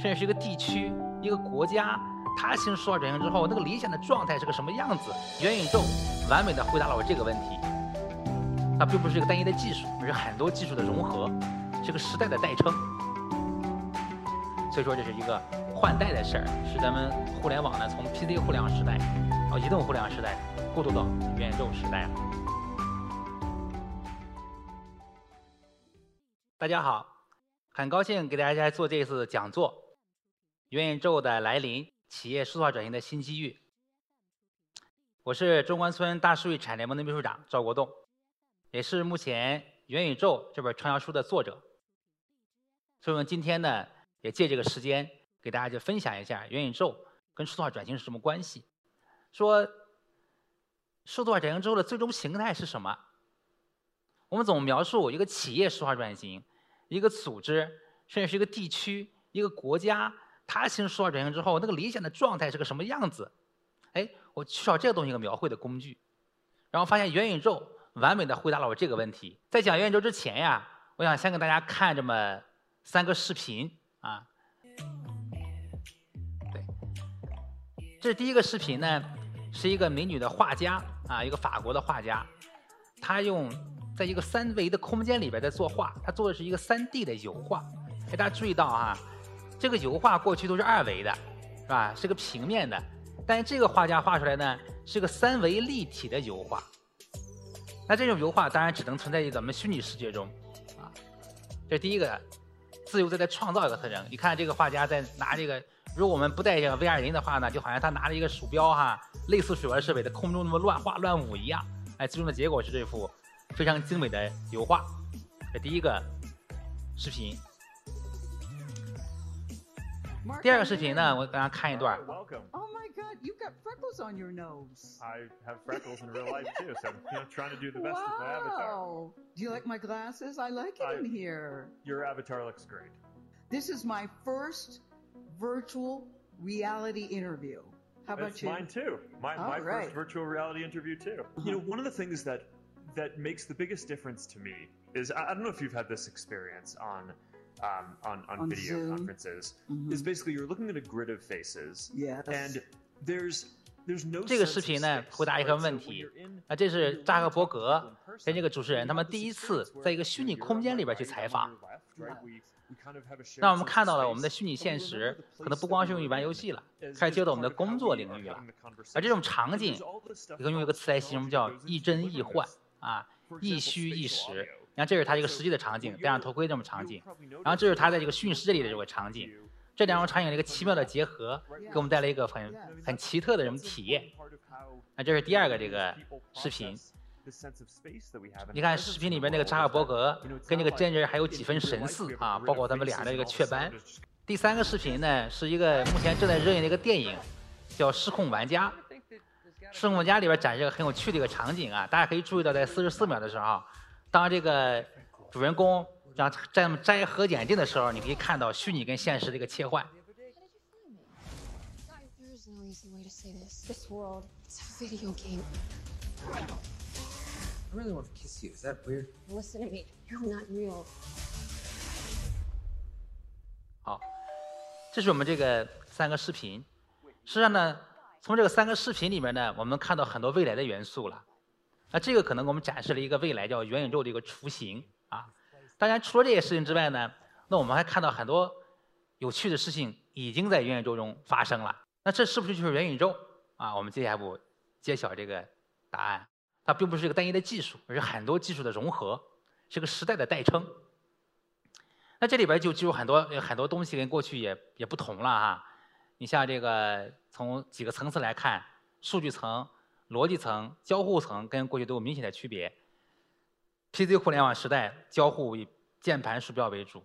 甚至是一个地区、一个国家，它进入数化转型之后，那个理想的状态是个什么样子？元宇宙完美的回答了我这个问题。它并不是一个单一的技术，而是很多技术的融合，是个时代的代称。所以说，这是一个换代的事儿，是咱们互联网呢从 PC 互联网时代，到移动互联网时代，过渡到元宇宙时代了。大家好，很高兴给大家做这次讲座，《元宇宙的来临：企业数字化转型的新机遇》。我是中关村大数据产业联盟的秘书长赵国栋。也是目前《元宇宙》这本畅销书的作者，所以我们今天呢，也借这个时间给大家就分享一下元宇宙跟数字化转型是什么关系。说数字化转型之后的最终形态是什么？我们怎么描述一个企业数字化转型，一个组织，甚至是一个地区、一个国家，它进入数字化转型之后，那个理想的状态是个什么样子？哎，我缺少这个东西一个描绘的工具，然后发现元宇宙。完美的回答了我这个问题。在讲元宇宙之前呀，我想先给大家看这么三个视频啊。对，这是第一个视频呢，是一个美女的画家啊，一个法国的画家，她用在一个三维的空间里边在作画，她做的是一个三 D 的油画。哎，大家注意到啊，这个油画过去都是二维的，是吧？是个平面的，但这个画家画出来呢，是个三维立体的油画。那这种油画当然只能存在于咱们虚拟世界中，啊，这第一个，自由在在创造一个特征。你看这个画家在拿这个，如果我们不带这个 VR 眼镜的话呢，就好像他拿着一个鼠标哈，类似水玩设备在空中那么乱画乱舞一样。哎，最终的结果是这幅非常精美的油画。这第一个视频。第二个视频呢，我给大家看一段。you've got freckles on your nose. I have freckles in real life too, so you know, trying to do the best wow. with my avatar. Do you like my glasses? I like it I, in here. Your avatar looks great. This is my first virtual reality interview. How about it's you? Mine too. My, my right. first virtual reality interview too. Uh-huh. You know, one of the things that that makes the biggest difference to me is I, I don't know if you've had this experience on um, on, on, on, video Zoom. conferences mm-hmm. is basically you're looking at a grid of faces. Yeah. And there's 这个视频呢，回答一个问题啊，这是扎克伯格跟这个主持人他们第一次在一个虚拟空间里边去采访。那我们看到了我们的虚拟现实，可能不光是用于玩游戏了，开始接到我们的工作领域了。而这种场景，可以用一个词来形容，叫亦真亦幻啊，亦虚亦实。你看，这是他一个实际的场景，戴上头盔这么场景，然后这是他在这个虚拟世界里的这个场景。这两种场景的一个奇妙的结合，给我们带来一个很很奇特的这种体验。那这是第二个这个视频。你看视频里边那个扎克伯格跟这个真人还有几分神似啊，包括他们俩的一个雀斑。第三个视频呢，是一个目前正在热映的一个电影，叫《失控玩家》。《失控玩家》里边展示个很有趣的一个场景啊，大家可以注意到，在四十四秒的时候，当这个主人公。然后在摘核眼镜的时候，你可以看到虚拟跟现实的一个切换。好，这是我们这个三个视频。实际上呢，从这个三个视频里面呢，我们看到很多未来的元素了。那这个可能给我们展示了一个未来叫元宇宙的一个雏形啊。当然，除了这些事情之外呢，那我们还看到很多有趣的事情已经在元宇宙中发生了。那这是不是就是元宇宙啊？我们接下来揭晓这个答案。它并不是一个单一的技术，而是很多技术的融合，是个时代的代称。那这里边就就有很多很多东西跟过去也也不同了哈。你像这个从几个层次来看，数据层、逻辑层、交互层跟过去都有明显的区别。PC 互联网时代，交互以键盘、鼠标为主；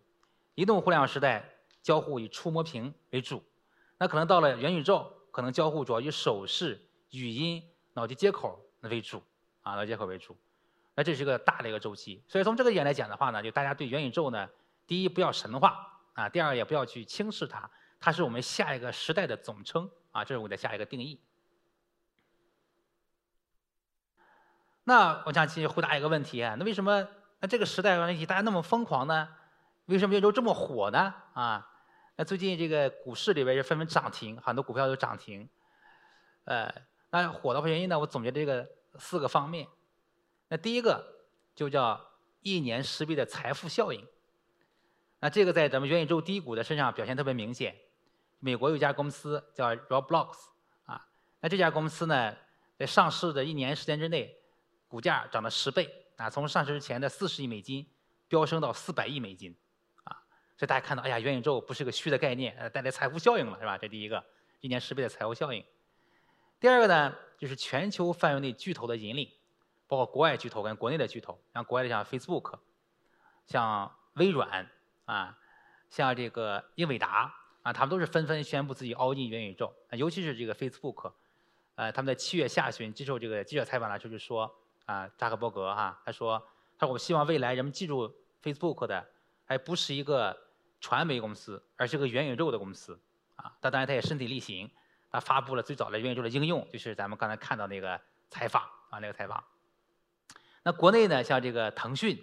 移动互联网时代，交互以触摸屏为主。那可能到了元宇宙，可能交互主要以手势、语音、脑机接口为主啊，脑接口为主。那这是一个大的一个周期。所以从这个点来讲的话呢，就大家对元宇宙呢，第一不要神话啊，第二也不要去轻视它，它是我们下一个时代的总称啊，这是我的下一个定义。那我想继续回答一个问题啊，那为什么那这个时代问题大家那么疯狂呢？为什么元宇宙这么火呢？啊，那最近这个股市里边也纷纷涨停，很多股票都涨停。呃，那火的原因呢？我总结这个四个方面。那第一个就叫一年十倍的财富效应。那这个在咱们元宇宙低谷的身上表现特别明显。美国有一家公司叫 Roblox 啊，那这家公司呢，在上市的一年时间之内，股价涨了十倍啊，从上市之前的四十亿美金飙升到四百亿美金啊，所以大家看到，哎呀，元宇宙不是个虚的概念，呃，带来财富效应了，是吧？这第一个，一年十倍的财富效应。第二个呢，就是全球范围内巨头的引领，包括国外巨头跟国内的巨头，像国外的像 Facebook，像微软啊，像这个英伟达。啊，他们都是纷纷宣布自己 all in 元宇宙，尤其是这个 Facebook，呃，他们在七月下旬接受这个记者采访的时候就说，啊，扎克伯格哈，他说，他说我希望未来人们记住 Facebook 的，还不是一个传媒公司，而是个元宇宙的公司，啊，他当然他也身体力行，他发布了最早的元宇宙的应用，就是咱们刚才看到那个采访啊，那个采访。那国内呢，像这个腾讯，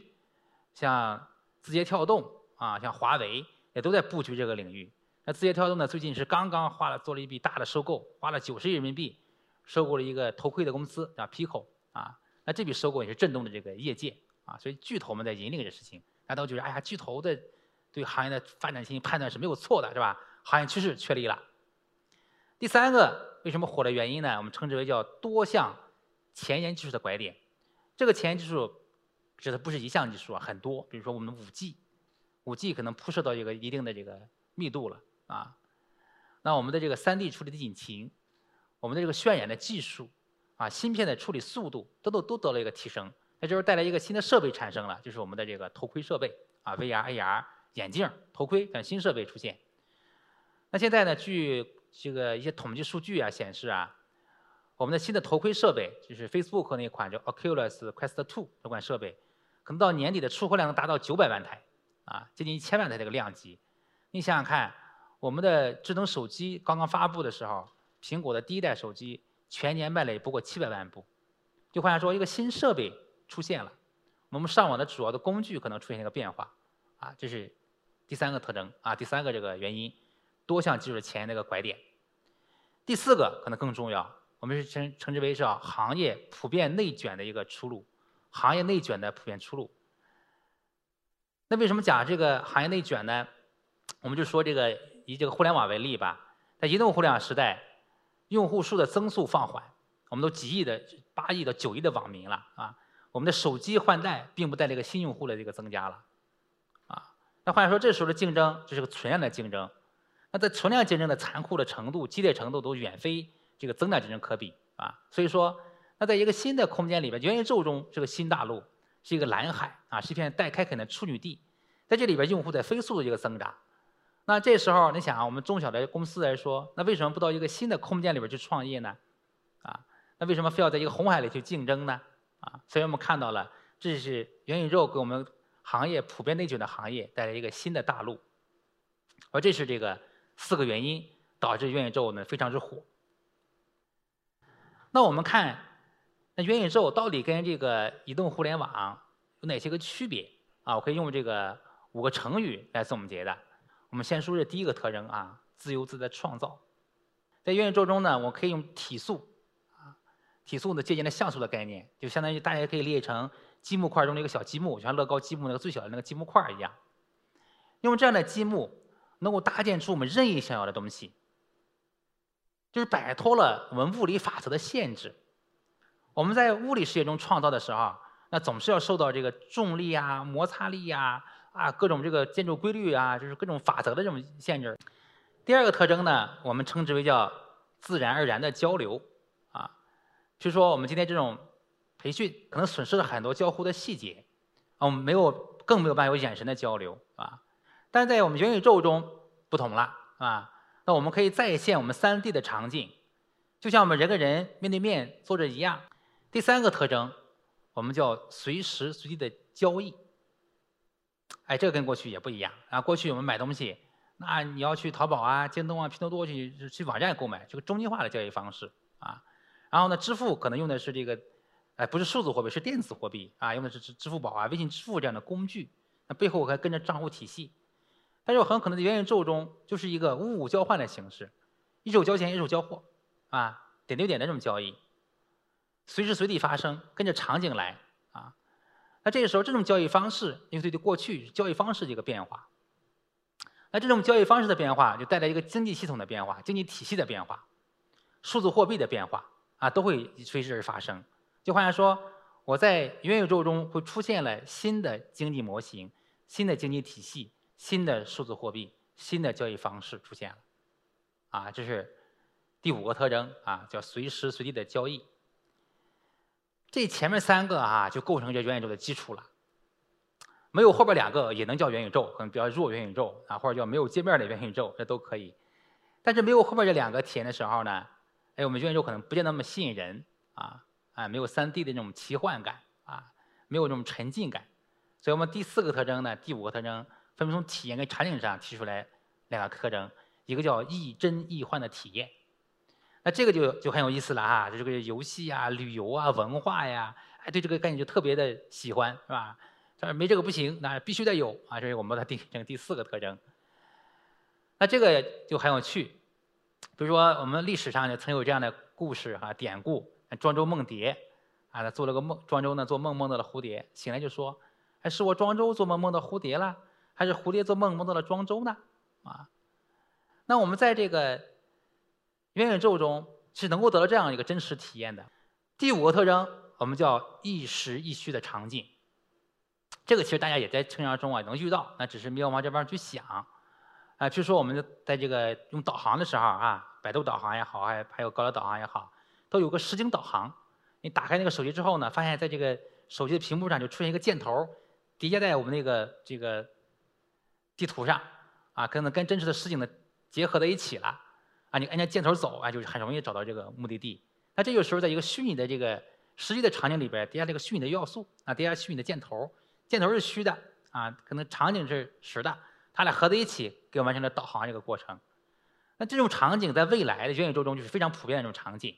像字节跳动啊，像华为也都在布局这个领域。那字节跳动呢？最近是刚刚花了做了一笔大的收购，花了九十亿人民币，收购了一个头盔的公司叫 Pico 啊。那这笔收购也是震动的这个业界啊。所以巨头们在引领这事情，大家都觉得哎呀，巨头的对行业的发展性判断是没有错的，是吧？行业趋势确立了。第三个为什么火的原因呢？我们称之为叫多项前沿技术的拐点。这个前沿技术指的不是一项技术啊，很多。比如说我们五 G，五 G 可能铺设到一个一定的这个密度了。啊，那我们的这个 3D 处理的引擎，我们的这个渲染的技术，啊，芯片的处理速度，都都都得了一个提升。那就是带来一个新的设备产生了，就是我们的这个头盔设备啊，VR、AR 眼镜、头盔等新设备出现。那现在呢，据这个一些统计数据啊显示啊，我们的新的头盔设备，就是 Facebook 那款叫 Oculus Quest 2这款设备，可能到年底的出货量能达到九百万台，啊，接近一千万台这个量级。你想想看。我们的智能手机刚刚发布的时候，苹果的第一代手机全年卖了也不过七百万部。就换言说，一个新设备出现了，我们上网的主要的工具可能出现一个变化，啊，这是第三个特征啊，第三个这个原因，多项技术前沿的一个拐点。第四个可能更重要，我们是称称之为是行业普遍内卷的一个出路，行业内卷的普遍出路。那为什么讲这个行业内卷呢？我们就说这个。以这个互联网为例吧，在移动互联网时代，用户数的增速放缓，我们都几亿的、八亿到九亿的网民了啊，我们的手机换代并不带来一个新用户的这个增加了，啊，那换言说，这时候的竞争就是个存量的竞争，那在存量竞争的残酷的程度、激烈程度都远非这个增量竞争可比啊，所以说，那在一个新的空间里边，元宇宙中是个新大陆，是一个蓝海啊，是一片待开垦的处女地，在这里边用户在飞速的一个增长。那这时候，你想啊，我们中小的公司来说，那为什么不到一个新的空间里边去创业呢？啊，那为什么非要在一个红海里去竞争呢？啊，所以我们看到了，这是元宇宙给我们行业普遍内卷的行业带来一个新的大陆，而这是这个四个原因导致元宇宙呢非常之火。那我们看，那元宇宙到底跟这个移动互联网有哪些个区别？啊，我可以用这个五个成语来总结的。我们先说这第一个特征啊，自由自在创造。在元宇宙中呢，我可以用体素啊，体素呢借鉴了像素的概念，就相当于大家可以理解成积木块中的一个小积木，就像乐高积木那个最小的那个积木块一样。用这样的积木，能够搭建出我们任意想要的东西，就是摆脱了我们物理法则的限制。我们在物理世界中创造的时候，那总是要受到这个重力啊、摩擦力呀。啊，各种这个建筑规律啊，就是各种法则的这种限制。第二个特征呢，我们称之为叫自然而然的交流啊。比如说我们今天这种培训，可能损失了很多交互的细节啊，我们没有，更没有办法有眼神的交流啊。但在我们元宇宙中不同了啊，那我们可以再现我们三 D 的场景，就像我们人跟人面对面坐着一样。第三个特征，我们叫随时随地的交易。哎，这个跟过去也不一样啊！过去我们买东西，那你要去淘宝啊、京东啊、拼多多去去网站购买，这个中心化的交易方式啊。然后呢，支付可能用的是这个，哎，不是数字货币，是电子货币啊，用的是支支付宝啊、微信支付这样的工具，那背后还跟着账户体系。但是很可能在元宇宙中就是一个物物交换的形式，一手交钱一手交货，啊，点对点的这种交易，随时随地发生，跟着场景来。那这个时候这种交易方式，因为对过去交易方式的一个变化，那这种交易方式的变化就带来一个经济系统的变化、经济体系的变化、数字货币的变化啊，都会随之而发生。就好像说，我在元宇宙中会出现了新的经济模型、新的经济体系。新的数字货币、新的交易方式出现了，啊，这是第五个特征啊，叫随时随地的交易。这前面三个啊，就构成这元宇宙的基础了。没有后边两个也能叫元宇宙，可能比较弱元宇宙啊，或者叫没有界面的元宇宙，这都可以。但是没有后边这两个体验的时候呢，哎，我们元宇宙可能不见那么吸引人啊，啊，没有三 D 的那种奇幻感啊，没有这种沉浸感。所以我们第四个特征呢，第五个特征。分别从体验跟场景上提出来两个特征，一个叫亦真亦幻的体验，那这个就就很有意思了哈，这个游戏啊、旅游啊、文化呀，哎，对这个概念就特别的喜欢，是吧？他说没这个不行，那必须得有啊，这是我们的第这第四个特征。那这个就很有趣，比如说我们历史上就曾有这样的故事哈典故，庄周梦蝶啊，他做了个梦，庄周呢做梦梦到了蝴蝶，醒来就说，哎，是我庄周做梦梦到蝴蝶了。还是蝴蝶做梦梦到了庄周呢？啊，那我们在这个元宇宙中是能够得到这样一个真实体验的。第五个特征，我们叫一实一虚的场景。这个其实大家也在生活中啊能遇到，那只是没有往这边去想。啊，比如说我们在这个用导航的时候啊，百度导航也好，还还有高德导航也好，都有个实景导航。你打开那个手机之后呢，发现在这个手机的屏幕上就出现一个箭头，叠加在我们那个这个。地图上，啊，可能跟真实的实景的结合在一起了，啊，你按着箭头走啊，就是很容易找到这个目的地。那这个时候，在一个虚拟的这个实际的场景里边，叠加这个虚拟的要素，啊，叠加虚拟的箭头，箭头是虚的，啊，可能场景是实的，它俩合在一起，给我完成了导航这个过程。那这种场景在未来的元宇宙中就是非常普遍的这种场景。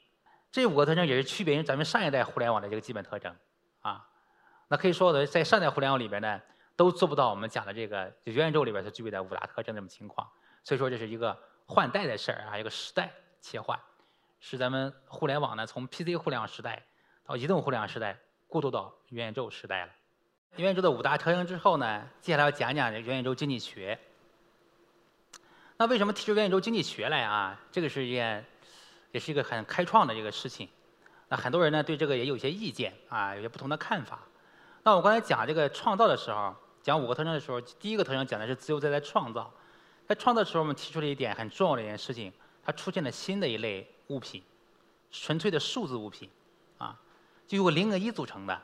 这五个特征也是区别于咱们上一代互联网的这个基本特征，啊，那可以说的，在上代互联网里边呢。都做不到我们讲的这个元宇宙里边所具备的五大特征这种情况，所以说这是一个换代的事儿啊，一个时代切换，是咱们互联网呢从 PC 互联网时代到移动互联网时代过渡到元宇宙时代了。元宇宙的五大特征之后呢，接下来要讲讲这元宇宙经济学。那为什么提出元宇宙经济学来啊？这个是一件也是一个很开创的一个事情。那很多人呢对这个也有一些意见啊，有些不同的看法。那我刚才讲这个创造的时候，讲五个特征的时候，第一个特征讲的是自由自在创造。在创造的时候，我们提出了一点很重要的一件事情，它出现了新的一类物品，纯粹的数字物品，啊，就由零和一组成的。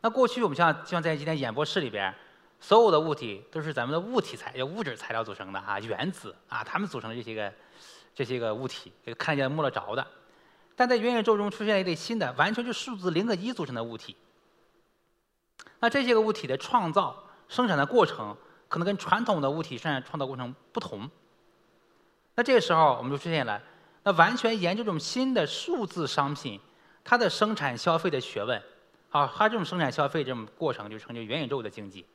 那过去我们像像在今天演播室里边，所有的物体都是咱们的物体材，叫物质材料组成的啊，原子啊，它们组成的这些个这些个物体，看见摸得着的。但在元宇宙中出现了一类新的，完全是数字零和一组成的物体。那这些个物体的创造、生产的过程，可能跟传统的物体生产创造过程不同。那这个时候，我们就出现了，那完全研究这种新的数字商品，它的生产消费的学问，啊，它这种生产消费这种过程就成就元宇宙的经济。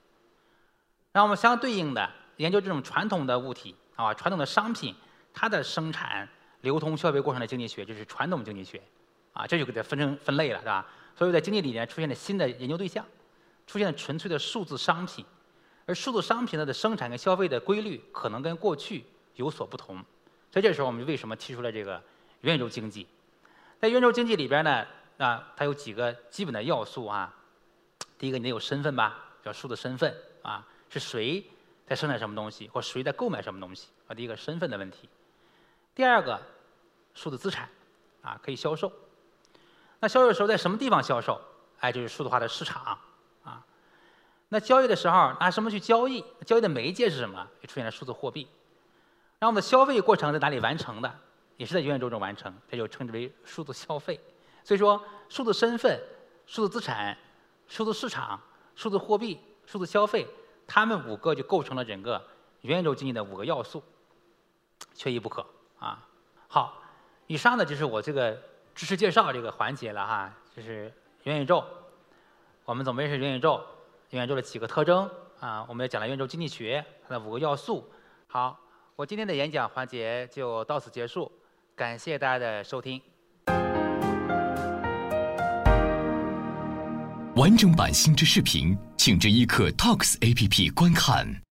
然后我们相对应的研究这种传统的物体，啊，传统的商品，它的生产、流通、消费过程的经济学，就是传统经济学，啊，这就给它分成分类了，是吧？所以在经济里面出现了新的研究对象。出现了纯粹的数字商品，而数字商品它的生产跟消费的规律可能跟过去有所不同，所以这时候我们为什么提出了这个元宇宙经济？在元宇宙经济里边呢，啊，它有几个基本的要素啊。第一个，你得有身份吧，叫数字身份啊，是谁在生产什么东西，或谁在购买什么东西啊？第一个身份的问题。第二个，数字资产啊，可以销售。那销售的时候在什么地方销售？哎，就是数字化的市场。那交易的时候拿什么去交易？交易的媒介是什么？就出现了数字货币。那我们的消费过程在哪里完成的？也是在元宇宙中完成，这就称之为数字消费。所以说，数字身份、数字资产、数字市场、数字货币、数字消费，它们五个就构成了整个元宇宙经济的五个要素，缺一不可啊。好，以上呢就是我这个知识介绍这个环节了哈，就是元宇宙，我们总结是元宇宙。圆周的几个特征啊，我们也讲了圆周经济学它的五个要素，好，我今天的演讲环节就到此结束，感谢大家的收听。完整版星之视频，请至一刻 Talks APP 观看。